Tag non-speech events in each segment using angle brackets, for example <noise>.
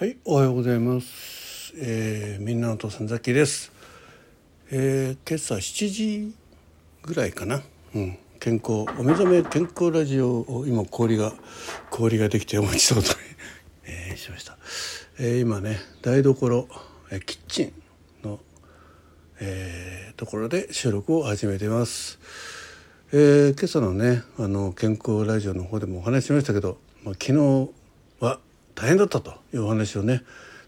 はい、おはようございます。えー、みんなの父さんザキです。えー、今朝7時ぐらいかな。うん、健康お目覚め健康ラジオを今氷が氷ができてお持ちそうと、<laughs> えー、しました。えー、今ね台所えーキッチンの、えー、ところで収録を始めてます。えー、今朝のねあの健康ラジオの方でもお話ししましたけど、まあ、昨日大変だったというお話をね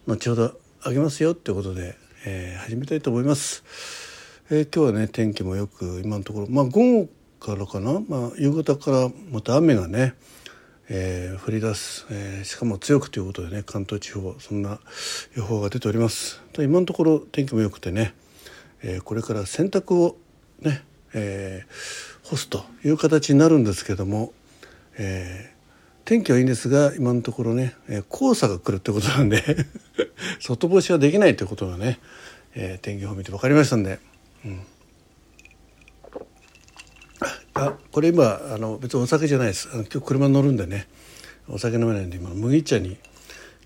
後ほどあげますよってことで、えー始めたいと思います、えー今日はね天気もよく今のところまあ午後からかな、まあ、夕方からまた雨がね、えー降り出す、えーしかも強くということでね関東地方そんな予報が出ております。と今のところ天気も良くてね、えーこれから洗濯をね、えー干すという形になるんですけども、えー天気はいいんですが今のところね、え黄砂が来るってことなんで <laughs> 外干しはできないということがね、えー天気予報見て分かりましたんで、うん、あこれ今あの別にお酒じゃないです。あの今日車乗るんでねお酒飲めないんで今麦茶に。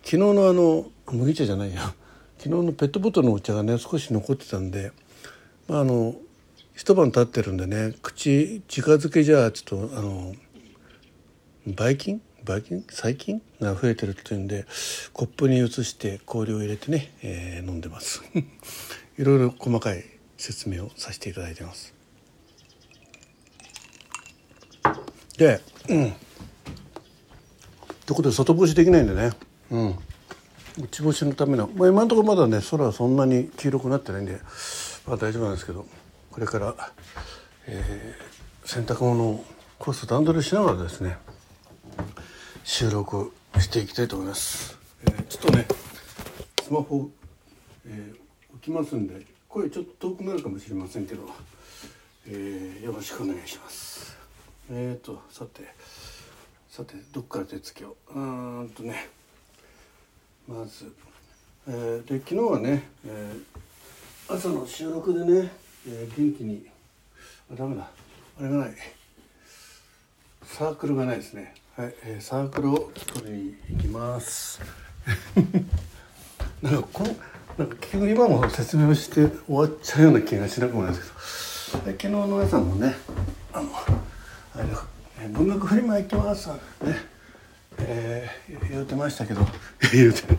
昨日のあの麦茶じゃないや。昨日のペットボトルのお茶がね少し残ってたんで、まあ、あの一晩経ってるんでね口直づけじゃちょっとあのばい菌ばい菌細菌が増えてるっていうんでコップに移して氷を入れてね、えー飲んでます。<laughs> いろいろ細かい説明をさせていただいてます。でうん。ということで外干しできないんでね。うん。内干しのための、まあ、今のところまだね空はそんなに黄色くなってないんで、まあ、大丈夫なんですけどこれから、えー洗濯物をコース段取りしながらですね収録していきたいと思います、えーちょっとねスマホ、えー置きますんで声ちょっと遠くなるかもしれませんけど、えーよろしくお願いします。えーとさてさてどっから手つきを？うーんとねまず、えーで昨日はね、えー朝の収録でね、えー元気にあダメだ。あれがない。サークルがないですね。はい、えーサークルを取りに行きます。<laughs> なんかこのなんか結局今も説明をして終わっちゃうような気がしなくもないですけど、で昨日の皆さんもね、あのあれえー文学フリマ行きますね、えー言ってましたけど、<laughs> 言ってね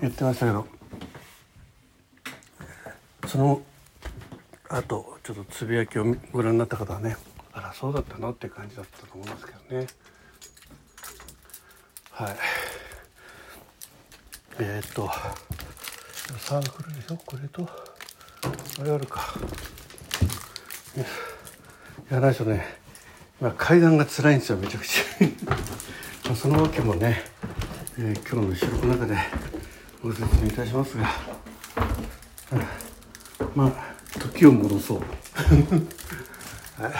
言ってましたけど、そのあとちょっとつぶやきをご覧になった方はねあらそうだったの？って感じだったと思うんですけどね。はい。えー、っとサークルでしょ？これと？あれあるか。いやないでしょね。今階段が辛いんですよめちゃくちゃ。<laughs> そのわけもね、えー今日の収録の中でご説明いたしますが。まあ時を戻そう。<laughs> はい。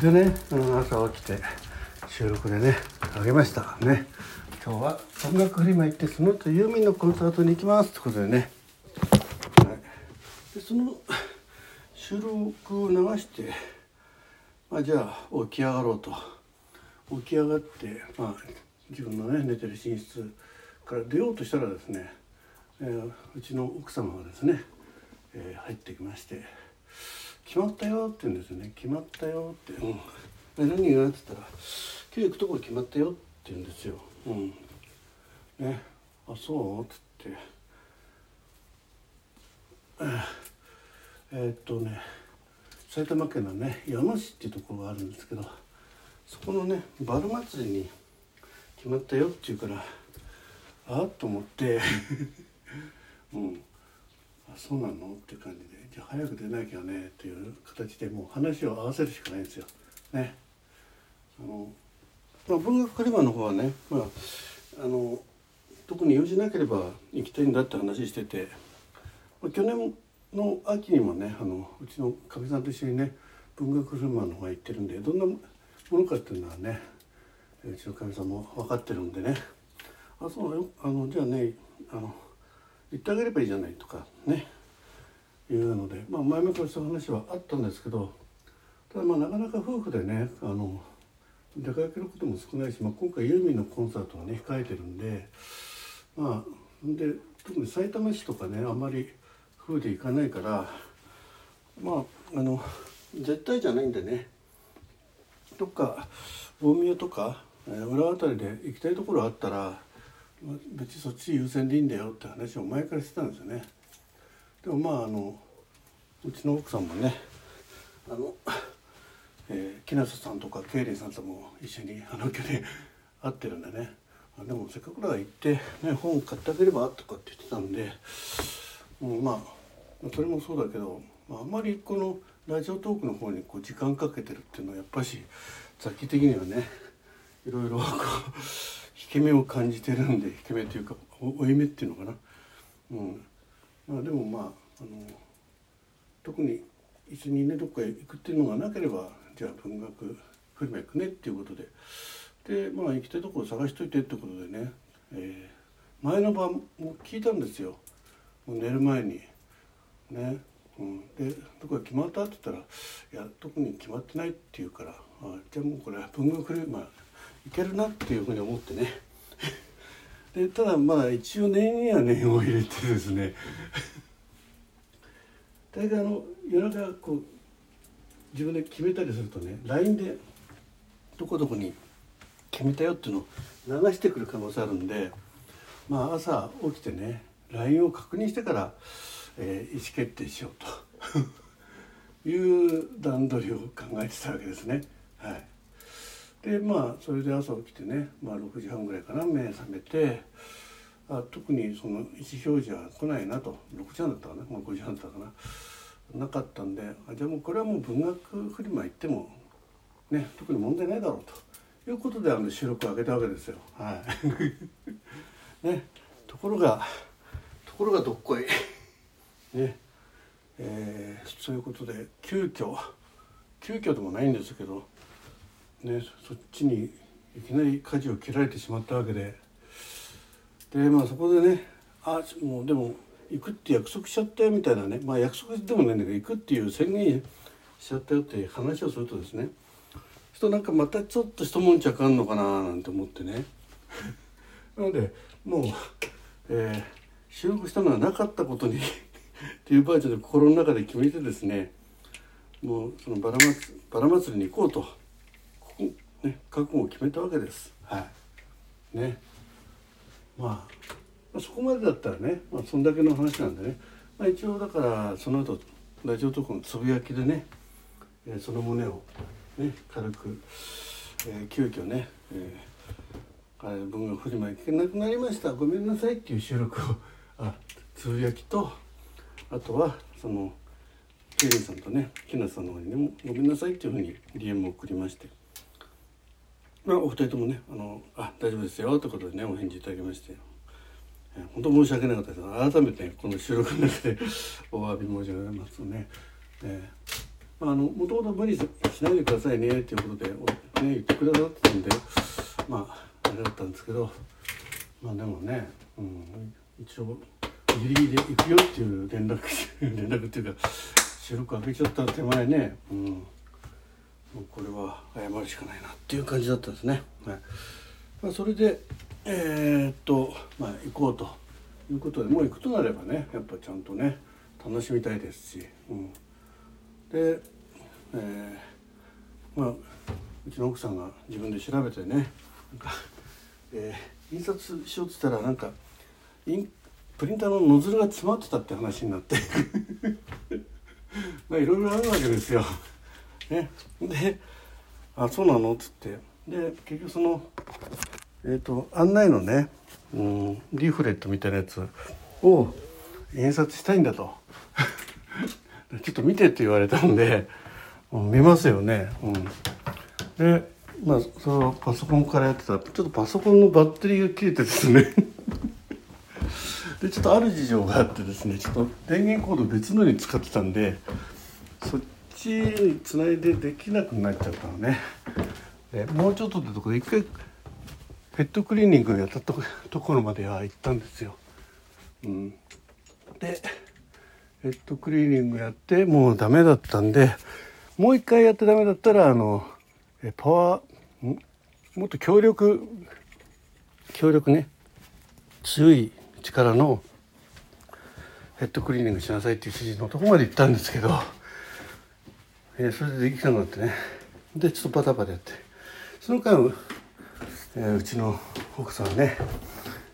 でねあの朝起きて収録でねあげました。ね。今日は音楽フリマ行ってその後ユーミンのコンサートに行きます。ってことでね、はい、でその収録を流して、まあ、じゃあ起き上がろうと。起き上がって、まあ、自分のね寝てる寝室から出ようとしたらですね、えーうちの奥様がですねえー入ってきまして「決まったよ」って言うんですよね「決まったよ」って「うん、で何が?」って言ったら「今日行くとこ決まったよ」って言うんですよ。うん、ね「あそう?」っつって。えーえーっとね埼玉県のね矢野市っていうところがあるんですけどそこのねバル祭りに決まったよって言うからあっと思って。<laughs> うん。あそうなの？って感じでじゃあ早く出なきゃねっていう形でもう話を合わせるしかないんですよ。ね。あのまあ、文学カリバーの方はね、まあ、あの特に用事なければ行きたいんだって話してて、まあ、去年の秋にもねあのうちのかみさんと一緒にね文学フルマンの方が行ってるんでどんなものかっていうのはねうちのかみさんも分かってるんでねあそうあのじゃあねあの言ってあげればいいじゃないとかね。いうので、まあ、前々からそういう話はあったんですけどただまあなかなか夫婦でねあの出かけることも少ないし、まあ、今回ユーミンのコンサートがね控えてるんでまあで特に埼玉市とかねあまり風で行かないからまああの絶対じゃないんでねどっか大宮とか浦和辺りで行きたいところあったら別にそっち優先でいいんだよって話を前からしてたんですよね。でもまああのうちの奥さんもねあの、えー、木下さんとかケイリンさんとも一緒にあの去年会ってるんでねあでもせっかくだから行って、ね、本買ってあげればとかって言ってたんでも、う、まあそれもそうだけど、まあ、あんまりこのラジオトークの方にこう時間かけてるっていうのはやっぱし雑記的にはねいろいろこう引け目を感じてるんで引け目というか負い目っていうのかな。うん。まあ、でもまああの特に一緒にねどっかへ行くっていうのがなければじゃあ文学フリマ行くねっていうことで。でまあ行きたいところ探しといてってことでね、えー、前の晩も聞いたんですよ。もう寝る前に。ね、うん、でどこか決まったって言ったら「いや特に決まってない」って言うからあじゃあもうこれ文学フリマいけるなっていうふうに思ってね。でただまあ一応念には念を入れてですね。大概あの夜中こう自分で決めたりするとね LINE でどこどこに決めたよっていうのを流してくる可能性あるんでまあ朝起きてね LINE を確認してから、えー、意思決定しようと。<laughs> いう段取りを考えてたわけですね。はい、でまあそれで朝起きてね、まあ、6時半ぐらいかな目覚めてあ特にその意思表示は来ないなと6時半だったかな、まあ、5時半だったかななかったんであじゃあもうこれはもう文学フリマ行ってもね特に問題ないだろうと。いうことであの収録を上げたわけですよ。はい、<laughs> ね、ところがところがどっこい <laughs> ね、えー、そういうことで急遽急遽でもないんですけど、ね、そっちにいきなり舵を切られてしまったわけで。でまあそこでねあもうでも行くって約束しちゃったよみたいなね。まあ約束でもないんだけど行くっていう宣言しちゃったよって話をするとですね。となんかまたちょっと一悶着あんのかななんて思ってね。<laughs> なのでもう、えー、収録したのはなかったことにっていう場合ちょっと心の中で決めてですね。もうそのバラ祭バラ祭りに行こうと、ね、覚悟を決めたわけです。はい。ね。まあ、そこまでだったらね、まあ、そんだけの話なんでね、まあ、一応だからその後ラジオトークのつぶやきでね、えー、その旨をね、軽く、えー、急遽ね、えー、文学フリマ行けなくなりました。ごめんなさいっていう収録を <laughs> あつぶやきとあとはそのケイリンさんとね木梨さんの方にねごめんなさいっていうふうに DM を送りまして、まあ、お二人ともね「あのあ大丈夫ですよ」ということでねお返事いただきまして。本当申し訳なかったです改めてこの収録の中で <laughs> お詫び申し上げますとね。えーああのもともと無理しないでくださいねっていうことで、ね、言ってくださったんでまああれだったんですけどまあでもね、うん、一応ギリギリで行くよっていう連絡 <laughs> 連絡っていうか収録開けちゃった手前ね、うん、もうこれは謝るしかないなっていう感じだったんですね。はいまあ、それでえー、っとまあ行こうということでもう行くとなればねやっぱちゃんとね楽しみたいですし。うんでえー、まあうちの奥さんが自分で調べてねなんか、えー、印刷しようっつったらなんかインプリンターのノズルが詰まってたって話になって <laughs> まあいろいろあるわけですよ。ね、で「あそうなの?」っつってで結局その、えーと、案内のね、うん、リーフレットみたいなやつを印刷したいんだと。<laughs> ちょっと見てって言われたんで、うん、見ますよね。うん、でまあそのパソコンからやってたらちょっとパソコンのバッテリーが切れてですねでちょっとある事情があってですねちょっと電源コード別のに使ってたんでにつないでできなくなっちゃったのね。でもうちょっとってとこで一回ペットクリーニングやったところまでは行ったんですよ。うん、でヘッドクリーニングやってもうダメだったんでもう一回やってダメだったらあのパワーもっと強力強力ね強い力のヘッドクリーニングしなさいっていう指示のとこまで行ったんですけど、えー、それでできなくなってね。でちょっとバタバタやって。その間、えー、うちの奥さんね、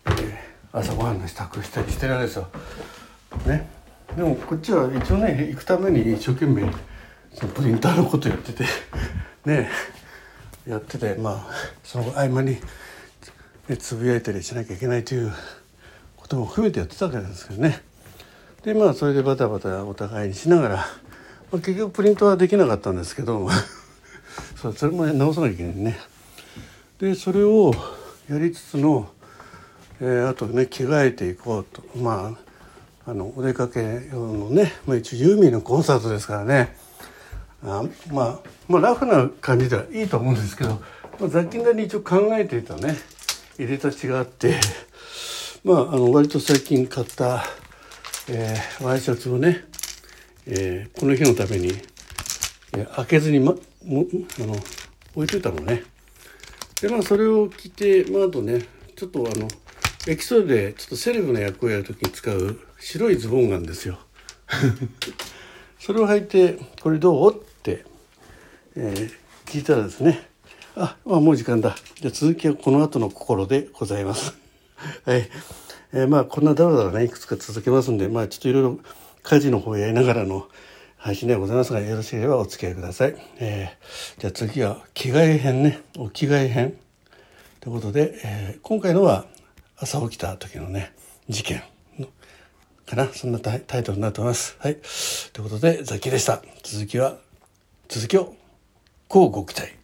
えー、朝ごはんの支度したりしてるんですよ。ね、でもこっちは一応ね行くために一生懸命そのプリンターのことやってて。ね。やっててまあその合間に、ね、つぶやいたりしなきゃいけないということも含めてやってたわけなんですけどね。でまあそれでバタバタお互いにしながら、まあ、結局プリントはできなかったんですけど。<laughs> それも直さなきゃいけないね。でそれをやりつつの、えー、あとね着替えていこうと。まああのお出かけ用のね、まあ、一応ユーミンのコンサートですからね。あまあまあラフな感じではいいと思うんですけど、まあ、雑菌なりに一応考えていたね。入れたちがあって。まああの割と最近買ったえー、ワイシャツをね、えー、この日のために、えー、開けずに、ま、もあの置いといたのね。でまあそれを着て、まあ、あとねちょっとあのエキソードでちょっとセレブな役をやる時に使う白いズボンがあるんですよ。<laughs> それを履いて「これどう?」って、えー、聞いたらですね「ああもう時間だじゃ続きはこの後の心でございます」<laughs> はいえー、まあこんなだらだらねいくつか続けますんでまあちょっといろいろ家事の方やりながらの配信でございますがよろしければお付き合いください。えー、じゃあ次は着替え編ねお着替え編ということで、えー、今回のは朝起きた時のね事件かなそんなタイトルになっております。はいということでザキでした。続きは続きをこうご期待。